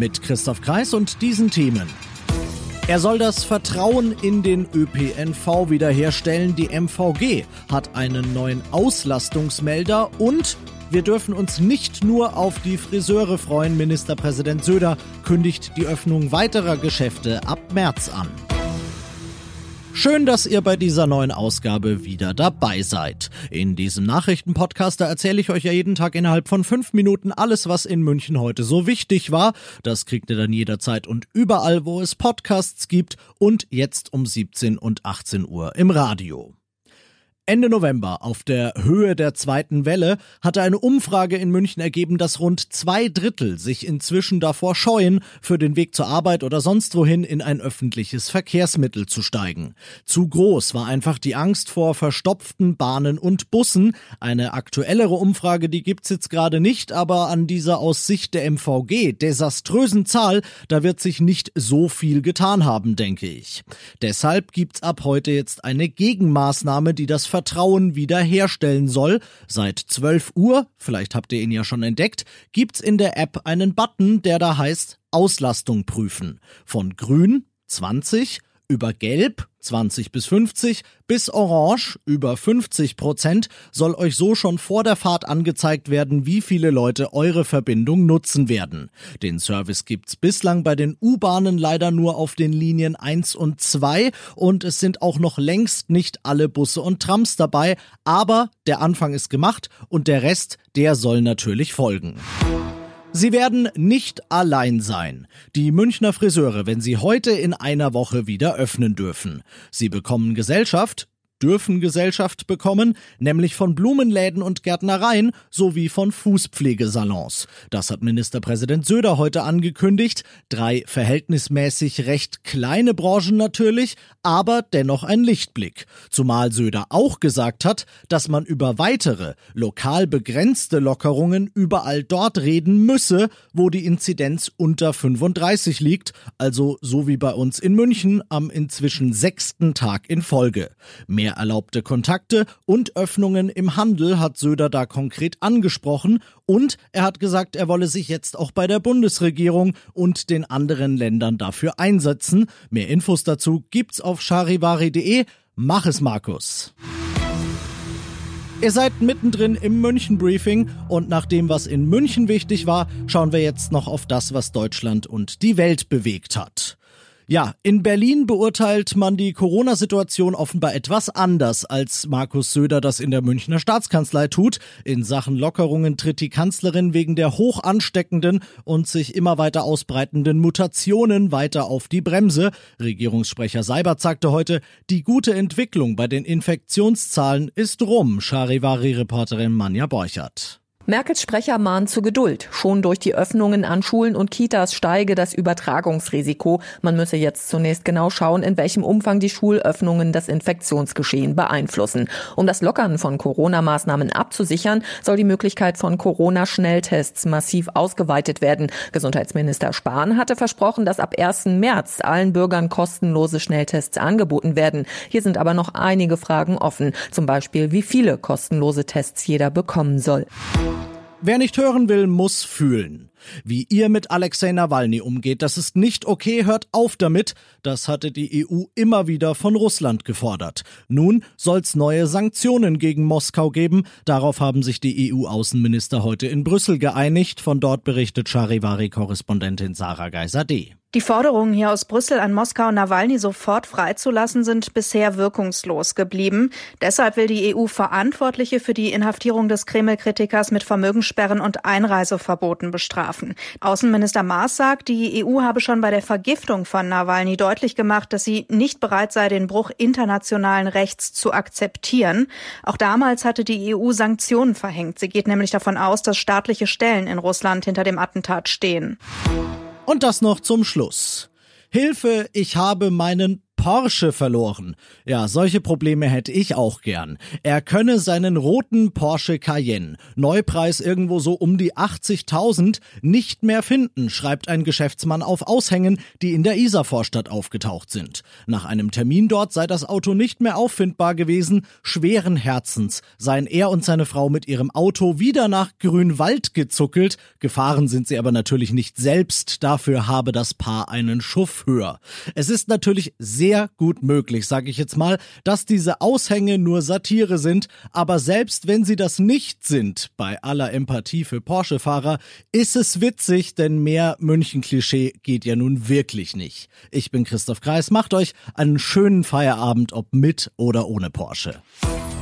Mit Christoph Kreis und diesen Themen. Er soll das Vertrauen in den ÖPNV wiederherstellen. Die MVG hat einen neuen Auslastungsmelder und wir dürfen uns nicht nur auf die Friseure freuen. Ministerpräsident Söder kündigt die Öffnung weiterer Geschäfte ab März an. Schön, dass ihr bei dieser neuen Ausgabe wieder dabei seid. In diesem Nachrichtenpodcast, da erzähle ich euch ja jeden Tag innerhalb von fünf Minuten alles, was in München heute so wichtig war. Das kriegt ihr dann jederzeit und überall, wo es Podcasts gibt und jetzt um 17 und 18 Uhr im Radio. Ende November, auf der Höhe der zweiten Welle, hatte eine Umfrage in München ergeben, dass rund zwei Drittel sich inzwischen davor scheuen, für den Weg zur Arbeit oder sonst wohin in ein öffentliches Verkehrsmittel zu steigen. Zu groß war einfach die Angst vor verstopften Bahnen und Bussen. Eine aktuellere Umfrage, die gibt's jetzt gerade nicht, aber an dieser aus Sicht der MVG desaströsen Zahl, da wird sich nicht so viel getan haben, denke ich. Deshalb gibt's ab heute jetzt eine Gegenmaßnahme, die das Vertrauen wiederherstellen soll. Seit 12 Uhr, vielleicht habt ihr ihn ja schon entdeckt, gibt's in der App einen Button, der da heißt Auslastung prüfen. Von grün 20 über Gelb 20 bis 50 bis Orange über 50 Prozent soll euch so schon vor der Fahrt angezeigt werden, wie viele Leute eure Verbindung nutzen werden. Den Service gibt's bislang bei den U-Bahnen leider nur auf den Linien 1 und 2 und es sind auch noch längst nicht alle Busse und Trams dabei, aber der Anfang ist gemacht und der Rest, der soll natürlich folgen. Sie werden nicht allein sein. Die Münchner Friseure, wenn sie heute in einer Woche wieder öffnen dürfen. Sie bekommen Gesellschaft, dürfen Gesellschaft bekommen, nämlich von Blumenläden und Gärtnereien sowie von Fußpflegesalons. Das hat Ministerpräsident Söder heute angekündigt. Drei verhältnismäßig recht kleine Branchen natürlich, aber dennoch ein Lichtblick. Zumal Söder auch gesagt hat, dass man über weitere, lokal begrenzte Lockerungen überall dort reden müsse, wo die Inzidenz unter 35 liegt, also so wie bei uns in München am inzwischen sechsten Tag in Folge. Mehr Mehr erlaubte Kontakte und Öffnungen im Handel hat Söder da konkret angesprochen und er hat gesagt, er wolle sich jetzt auch bei der Bundesregierung und den anderen Ländern dafür einsetzen. Mehr Infos dazu gibt's auf charivari.de. Mach es, Markus. Ihr seid mittendrin im München Briefing und nach dem, was in München wichtig war, schauen wir jetzt noch auf das, was Deutschland und die Welt bewegt hat. Ja, in Berlin beurteilt man die Corona-Situation offenbar etwas anders, als Markus Söder das in der Münchner Staatskanzlei tut. In Sachen Lockerungen tritt die Kanzlerin wegen der hoch ansteckenden und sich immer weiter ausbreitenden Mutationen weiter auf die Bremse. Regierungssprecher Seibert sagte heute, die gute Entwicklung bei den Infektionszahlen ist rum, Charivari-Reporterin Manja Borchert. Merkels Sprecher mahnt zu Geduld. Schon durch die Öffnungen an Schulen und Kitas steige das Übertragungsrisiko. Man müsse jetzt zunächst genau schauen, in welchem Umfang die Schulöffnungen das Infektionsgeschehen beeinflussen. Um das Lockern von Corona-Maßnahmen abzusichern, soll die Möglichkeit von Corona-Schnelltests massiv ausgeweitet werden. Gesundheitsminister Spahn hatte versprochen, dass ab 1. März allen Bürgern kostenlose Schnelltests angeboten werden. Hier sind aber noch einige Fragen offen. Zum Beispiel, wie viele kostenlose Tests jeder bekommen soll. Wer nicht hören will, muss fühlen. Wie ihr mit Alexei Nawalny umgeht, das ist nicht okay, hört auf damit. Das hatte die EU immer wieder von Russland gefordert. Nun soll's neue Sanktionen gegen Moskau geben. Darauf haben sich die EU-Außenminister heute in Brüssel geeinigt. Von dort berichtet Charivari-Korrespondentin Sarah Geiser-D. Die Forderungen hier aus Brüssel an Moskau, Nawalny sofort freizulassen, sind bisher wirkungslos geblieben. Deshalb will die EU Verantwortliche für die Inhaftierung des Kreml-Kritikers mit Vermögenssperren und Einreiseverboten bestrafen. Außenminister Maas sagt, die EU habe schon bei der Vergiftung von Nawalny deutlich gemacht, dass sie nicht bereit sei, den Bruch internationalen Rechts zu akzeptieren. Auch damals hatte die EU Sanktionen verhängt. Sie geht nämlich davon aus, dass staatliche Stellen in Russland hinter dem Attentat stehen. Und das noch zum Schluss. Hilfe, ich habe meinen Porsche verloren. Ja, solche Probleme hätte ich auch gern. Er könne seinen roten Porsche Cayenne, Neupreis irgendwo so um die 80.000, nicht mehr finden, schreibt ein Geschäftsmann auf Aushängen, die in der Isarvorstadt aufgetaucht sind. Nach einem Termin dort sei das Auto nicht mehr auffindbar gewesen. Schweren Herzens seien er und seine Frau mit ihrem Auto wieder nach Grünwald gezuckelt. Gefahren sind sie aber natürlich nicht selbst. Dafür habe das Paar einen Schuff höher. Es ist natürlich sehr sehr gut möglich, sage ich jetzt mal, dass diese Aushänge nur Satire sind, aber selbst wenn sie das nicht sind, bei aller Empathie für Porsche-Fahrer, ist es witzig, denn mehr München-Klischee geht ja nun wirklich nicht. Ich bin Christoph Kreis, macht euch einen schönen Feierabend, ob mit oder ohne Porsche.